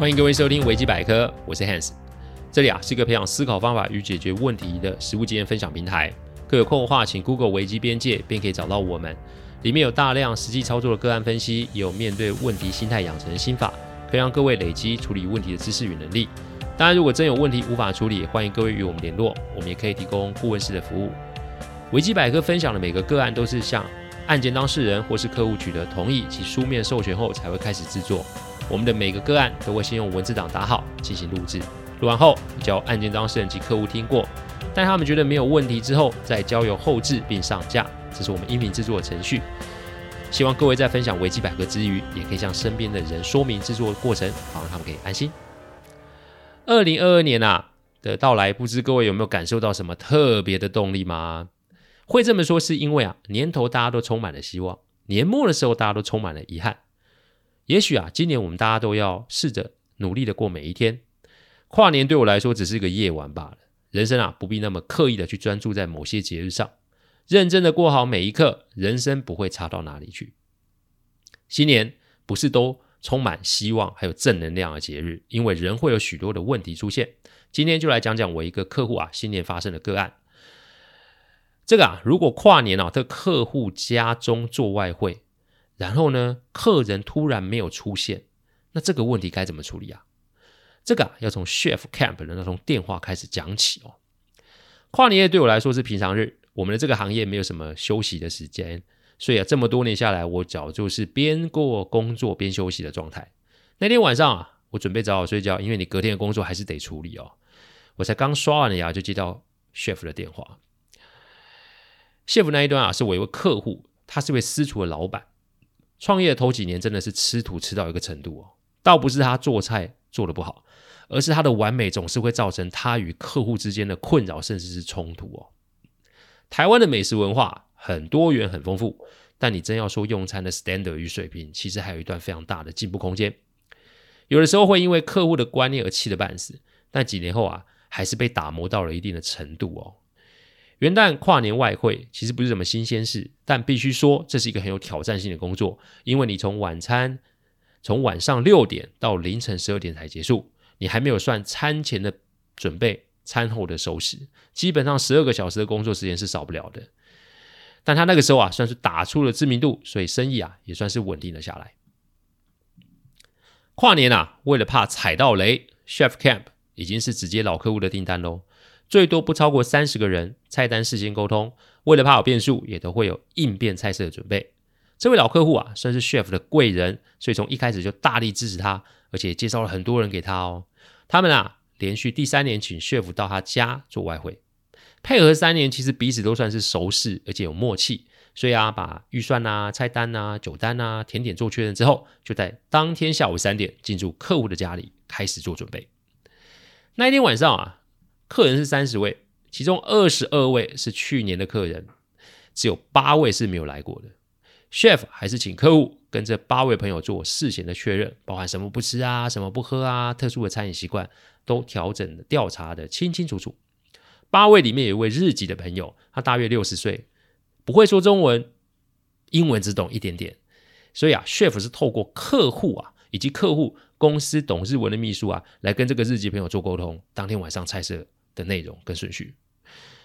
欢迎各位收听维基百科，我是 Hans。这里啊是一个培养思考方法与解决问题的实务经验分享平台。各有空的话，请 Google 维基边界，便可以找到我们。里面有大量实际操作的个案分析，也有面对问题心态养成的心法，可以让各位累积处理问题的知识与能力。当然，如果真有问题无法处理，欢迎各位与我们联络，我们也可以提供顾问式的服务。维基百科分享的每个个案都是向案件当事人或是客户取得同意及书面授权后才会开始制作。我们的每个个案都会先用文字档打好进行录制，录完后交案件当事人及客户听过，待他们觉得没有问题之后，再交由后制并上架。这是我们音频制作的程序。希望各位在分享维基百科之余，也可以向身边的人说明制作的过程，好让他们可以安心。二零二二年啊的到来，不知各位有没有感受到什么特别的动力吗？会这么说是因为啊年头大家都充满了希望，年末的时候大家都充满了遗憾。也许啊，今年我们大家都要试着努力的过每一天。跨年对我来说只是一个夜晚罢了。人生啊，不必那么刻意的去专注在某些节日上，认真的过好每一刻，人生不会差到哪里去。新年不是都充满希望还有正能量的节日，因为人会有许多的问题出现。今天就来讲讲我一个客户啊，新年发生的个案。这个啊，如果跨年啊，这客户家中做外汇。然后呢，客人突然没有出现，那这个问题该怎么处理啊？这个啊，要从 chef camp 的那通电话开始讲起哦。跨年夜对我来说是平常日，我们的这个行业没有什么休息的时间，所以啊，这么多年下来，我早就是边过工作边休息的状态。那天晚上啊，我准备早点睡觉，因为你隔天的工作还是得处理哦。我才刚刷完牙，就接到 chef 的电话。chef 那一端啊，是我一位客户，他是位私厨的老板。创业的头几年真的是吃土吃到一个程度哦，倒不是他做菜做的不好，而是他的完美总是会造成他与客户之间的困扰，甚至是冲突哦。台湾的美食文化很多元很丰富，但你真要说用餐的 standard 与水平，其实还有一段非常大的进步空间。有的时候会因为客户的观念而气得半死，但几年后啊，还是被打磨到了一定的程度哦。元旦跨年外汇其实不是什么新鲜事，但必须说这是一个很有挑战性的工作，因为你从晚餐从晚上六点到凌晨十二点才结束，你还没有算餐前的准备、餐后的收拾，基本上十二个小时的工作时间是少不了的。但他那个时候啊，算是打出了知名度，所以生意啊也算是稳定了下来。跨年啊，为了怕踩到雷，Chef Camp 已经是直接老客户的订单喽。最多不超过三十个人，菜单事先沟通，为了怕有变数，也都会有应变菜色的准备。这位老客户啊，算是 chef 的贵人，所以从一开始就大力支持他，而且介绍了很多人给他哦。他们啊，连续第三年请 chef 到他家做外汇，配合三年，其实彼此都算是熟识，而且有默契。所以啊，把预算啊、菜单啊、酒单啊、甜点做确认之后，就在当天下午三点进驻客户的家里开始做准备。那一天晚上啊。客人是三十位，其中二十二位是去年的客人，只有八位是没有来过的。Chef 还是请客户跟这八位朋友做事前的确认，包含什么不吃啊、什么不喝啊、特殊的餐饮习惯，都调整的调查的清清楚楚。八位里面有一位日籍的朋友，他大约六十岁，不会说中文，英文只懂一点点，所以啊，Chef 是透过客户啊以及客户公司懂日文的秘书啊，来跟这个日籍朋友做沟通。当天晚上菜色。的内容跟顺序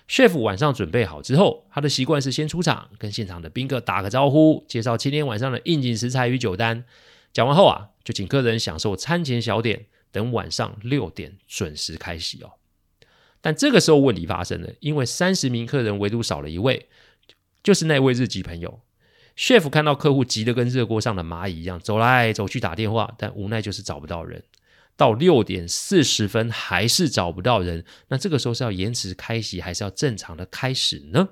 ，chef 晚上准备好之后，他的习惯是先出场，跟现场的宾客打个招呼，介绍今天晚上的应景食材与酒单。讲完后啊，就请客人享受餐前小点，等晚上六点准时开席哦。但这个时候问题发生了，因为三十名客人唯独少了一位，就是那位日籍朋友。chef 看到客户急得跟热锅上的蚂蚁一样，走来走去打电话，但无奈就是找不到人。到六点四十分还是找不到人，那这个时候是要延迟开席，还是要正常的开始呢？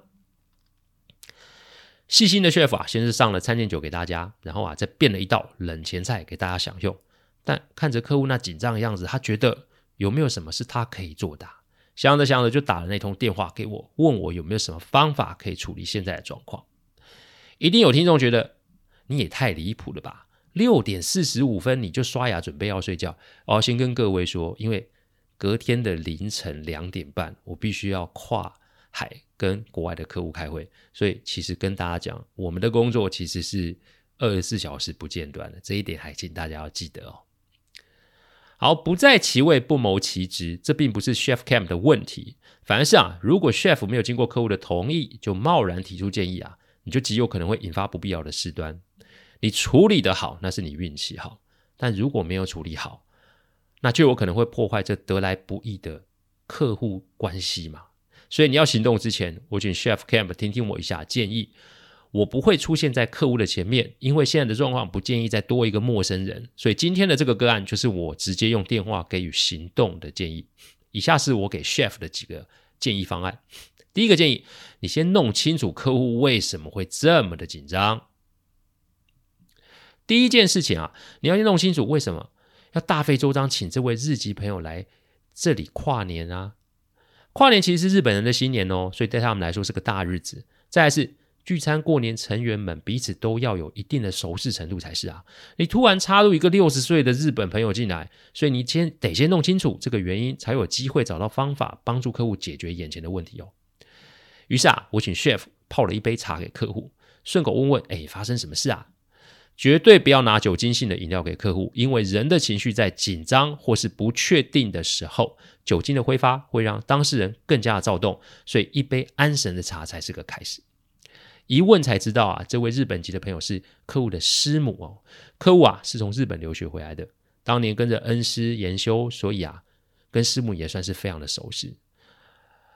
细心的 chef 啊，先是上了餐点酒给大家，然后啊，再变了一道冷前菜给大家享用。但看着客户那紧张的样子，他觉得有没有什么是他可以做的？想着想着就打了那通电话给我，问我有没有什么方法可以处理现在的状况。一定有听众觉得你也太离谱了吧？六点四十五分你就刷牙准备要睡觉哦。先跟各位说，因为隔天的凌晨两点半，我必须要跨海跟国外的客户开会，所以其实跟大家讲，我们的工作其实是二十四小时不间断的，这一点还请大家要记得哦。好，不在其位不谋其职，这并不是 Chef Cam 的问题，反而是啊，如果 Chef 没有经过客户的同意就贸然提出建议啊，你就极有可能会引发不必要的事端。你处理得好，那是你运气好；但如果没有处理好，那就有可能会破坏这得来不易的客户关系嘛。所以你要行动之前，我请 Chef Camp 听听我一下建议。我不会出现在客户的前面，因为现在的状况不建议再多一个陌生人。所以今天的这个个案就是我直接用电话给予行动的建议。以下是我给 Chef 的几个建议方案。第一个建议，你先弄清楚客户为什么会这么的紧张。第一件事情啊，你要先弄清楚为什么要大费周章请这位日籍朋友来这里跨年啊？跨年其实是日本人的新年哦，所以对他们来说是个大日子。再来是聚餐过年，成员们彼此都要有一定的熟识程度才是啊。你突然插入一个六十岁的日本朋友进来，所以你先得先弄清楚这个原因，才有机会找到方法帮助客户解决眼前的问题哦。于是啊，我请 chef 泡了一杯茶给客户，顺口问问：哎，发生什么事啊？绝对不要拿酒精性的饮料给客户，因为人的情绪在紧张或是不确定的时候，酒精的挥发会让当事人更加的躁动，所以一杯安神的茶才是个开始。一问才知道啊，这位日本籍的朋友是客户的师母哦，客户啊是从日本留学回来的，当年跟着恩师研修，所以啊跟师母也算是非常的熟悉。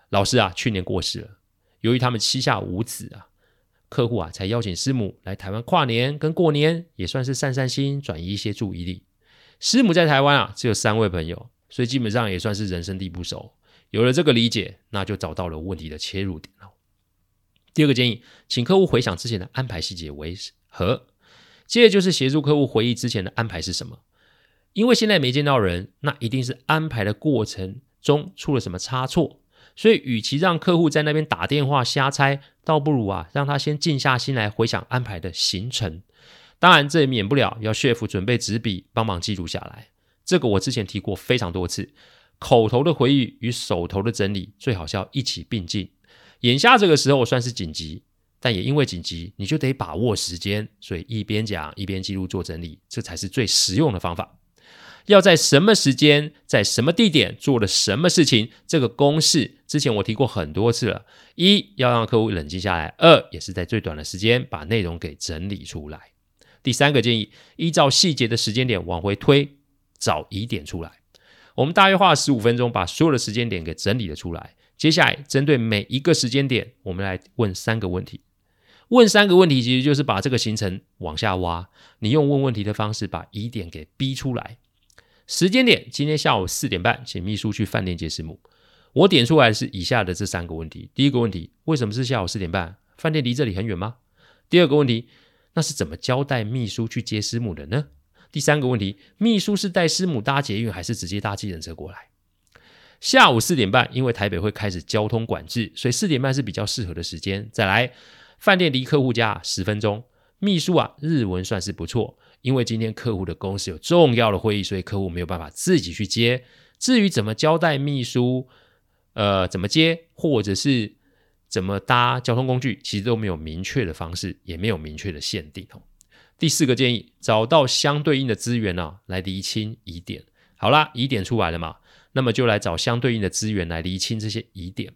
老师啊去年过世了，由于他们膝下无子啊。客户啊，才邀请师母来台湾跨年跟过年，也算是散散心，转移一些注意力。师母在台湾啊，只有三位朋友，所以基本上也算是人生地不熟。有了这个理解，那就找到了问题的切入点了。第二个建议，请客户回想之前的安排细节为何？接着就是协助客户回忆之前的安排是什么。因为现在没见到人，那一定是安排的过程中出了什么差错。所以，与其让客户在那边打电话瞎猜，倒不如啊，让他先静下心来回想安排的行程。当然，这也免不了要 chef 准备纸笔帮忙记录下来。这个我之前提过非常多次，口头的回忆与手头的整理最好是要一起并进。眼下这个时候算是紧急，但也因为紧急，你就得把握时间，所以一边讲一边记录做整理，这才是最实用的方法。要在什么时间，在什么地点做了什么事情，这个公式之前我提过很多次了。一要让客户冷静下来，二也是在最短的时间把内容给整理出来。第三个建议，依照细节的时间点往回推，找疑点出来。我们大约花了十五分钟把所有的时间点给整理了出来。接下来针对每一个时间点，我们来问三个问题。问三个问题其实就是把这个行程往下挖，你用问问题的方式把疑点给逼出来。时间点，今天下午四点半，请秘书去饭店接师母。我点出来是以下的这三个问题：第一个问题，为什么是下午四点半？饭店离这里很远吗？第二个问题，那是怎么交代秘书去接师母的呢？第三个问题，秘书是带师母搭捷运，还是直接搭计程车过来？下午四点半，因为台北会开始交通管制，所以四点半是比较适合的时间。再来，饭店离客户家十分钟，秘书啊，日文算是不错。因为今天客户的公司有重要的会议，所以客户没有办法自己去接。至于怎么交代秘书，呃，怎么接，或者是怎么搭交通工具，其实都没有明确的方式，也没有明确的限定哦。第四个建议，找到相对应的资源呢、啊，来厘清疑点。好啦，疑点出来了嘛，那么就来找相对应的资源来厘清这些疑点。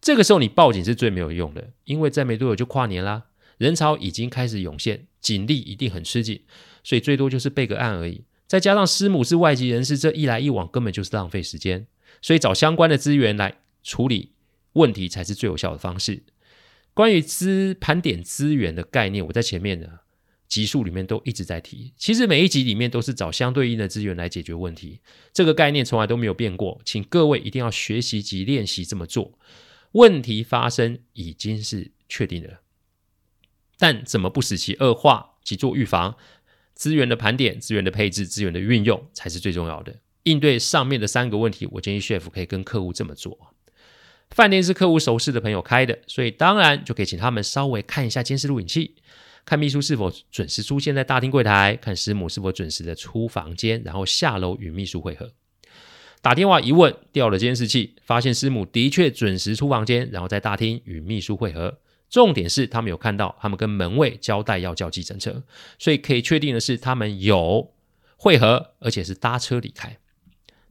这个时候你报警是最没有用的，因为再没多久就跨年啦。人潮已经开始涌现，警力一定很吃紧，所以最多就是备个案而已。再加上师母是外籍人士，这一来一往根本就是浪费时间，所以找相关的资源来处理问题才是最有效的方式。关于资盘点资源的概念，我在前面的集数里面都一直在提。其实每一集里面都是找相对应的资源来解决问题，这个概念从来都没有变过，请各位一定要学习及练习这么做。问题发生已经是确定的了。但怎么不使其恶化及做预防？资源的盘点、资源的配置、资源的运用才是最重要的。应对上面的三个问题，我建议 chef 可以跟客户这么做：饭店是客户熟识的朋友开的，所以当然就可以请他们稍微看一下监视录影器，看秘书是否准时出现在大厅柜台，看师母是否准时的出房间，然后下楼与秘书会合。打电话一问，调了监视器，发现师母的确准时出房间，然后在大厅与秘书会合。重点是他们有看到，他们跟门卫交代要叫计程车，所以可以确定的是，他们有会合，而且是搭车离开。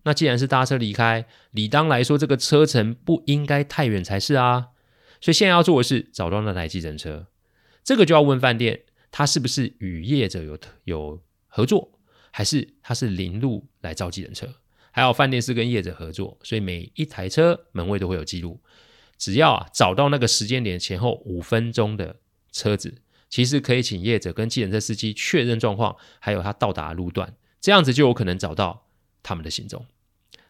那既然是搭车离开，理当来说这个车程不应该太远才是啊。所以现在要做的是找到那台计程车，这个就要问饭店，他是不是与业者有有合作，还是他是零路来招计程车？还有饭店是跟业者合作，所以每一台车门卫都会有记录。只要啊找到那个时间点前后五分钟的车子，其实可以请业者跟计程车司机确认状况，还有他到达的路段，这样子就有可能找到他们的行踪。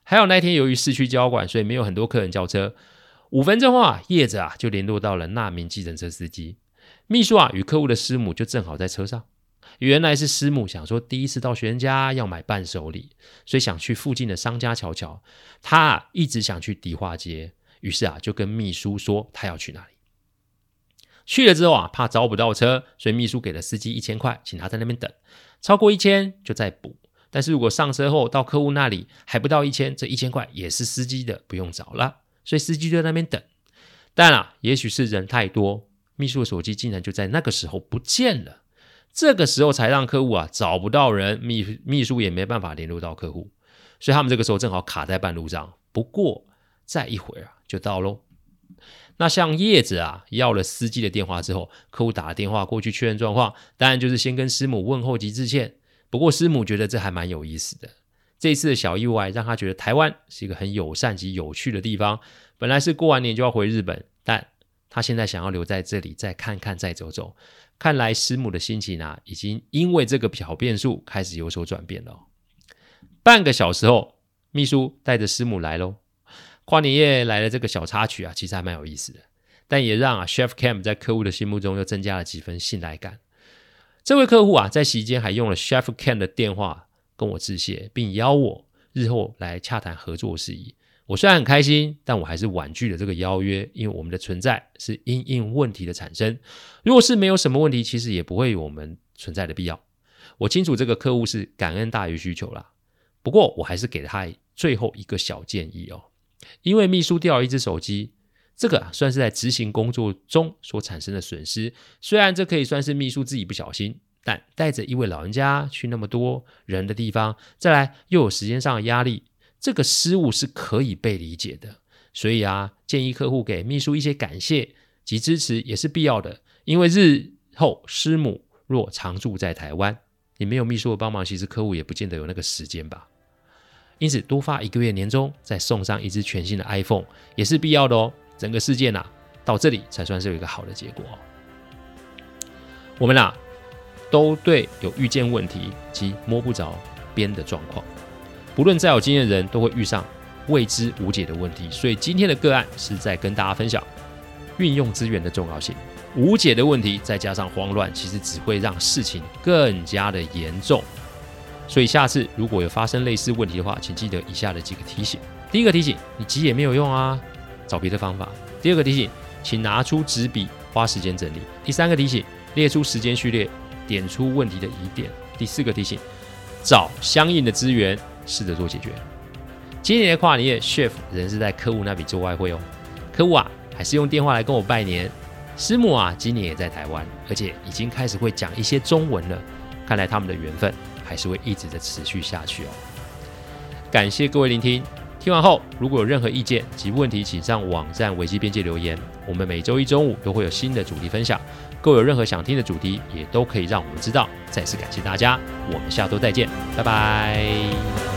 还有那天由于市区交管，所以没有很多客人叫车。五分钟后啊，业者啊就联络到了那名计程车司机，秘书啊与客户的师母就正好在车上。原来是师母想说第一次到学生家要买伴手礼，所以想去附近的商家瞧瞧。他啊一直想去迪化街，于是啊就跟秘书说他要去哪里。去了之后啊，怕招不到车，所以秘书给了司机一千块，请他在那边等，超过一千就再补。但是如果上车后到客户那里还不到一千，这一千块也是司机的，不用找了。所以司机就在那边等，但啊，也许是人太多，秘书的手机竟然就在那个时候不见了。这个时候才让客户啊找不到人，秘秘书也没办法联络到客户，所以他们这个时候正好卡在半路上。不过再一会儿啊就到喽。那像叶子啊要了司机的电话之后，客户打了电话过去确认状况，当然就是先跟师母问候及致歉。不过师母觉得这还蛮有意思的。这次的小意外让他觉得台湾是一个很友善及有趣的地方。本来是过完年就要回日本，但他现在想要留在这里再看看、再走走。看来师母的心情啊，已经因为这个小变数开始有所转变了。半个小时后，秘书带着师母来喽。跨年夜来的这个小插曲啊，其实还蛮有意思的，但也让啊 Chef Cam 在客户的心目中又增加了几分信赖感。这位客户啊，在席间还用了 Chef Cam 的电话。跟我致谢，并邀我日后来洽谈合作事宜。我虽然很开心，但我还是婉拒了这个邀约，因为我们的存在是因应问题的产生。如果是没有什么问题，其实也不会有我们存在的必要。我清楚这个客户是感恩大于需求啦。不过我还是给他最后一个小建议哦，因为秘书掉了一只手机，这个算是在执行工作中所产生的损失。虽然这可以算是秘书自己不小心。但带着一位老人家去那么多人的地方，再来又有时间上的压力，这个失误是可以被理解的。所以啊，建议客户给秘书一些感谢及支持也是必要的。因为日后师母若常住在台湾，你没有秘书的帮忙，其实客户也不见得有那个时间吧。因此，多发一个月年终，再送上一支全新的 iPhone 也是必要的哦。整个事件呐、啊，到这里才算是有一个好的结果。我们呐、啊。都对有遇见问题及摸不着边的状况，不论再有经验的人都会遇上未知无解的问题。所以今天的个案是在跟大家分享运用资源的重要性。无解的问题再加上慌乱，其实只会让事情更加的严重。所以下次如果有发生类似问题的话，请记得以下的几个提醒：第一个提醒，你急也没有用啊，找别的方法；第二个提醒，请拿出纸笔，花时间整理；第三个提醒，列出时间序列。点出问题的疑点。第四个提醒：找相应的资源，试着做解决。今年的跨年夜，Chef 仍是在客户那边做外汇哦。客户啊，还是用电话来跟我拜年。师母啊，今年也在台湾，而且已经开始会讲一些中文了。看来他们的缘分还是会一直的持续下去哦。感谢各位聆听。听完后，如果有任何意见及问题，请上网站维基边界留言。我们每周一中午都会有新的主题分享。各位有任何想听的主题，也都可以让我们知道。再次感谢大家，我们下周再见，拜拜。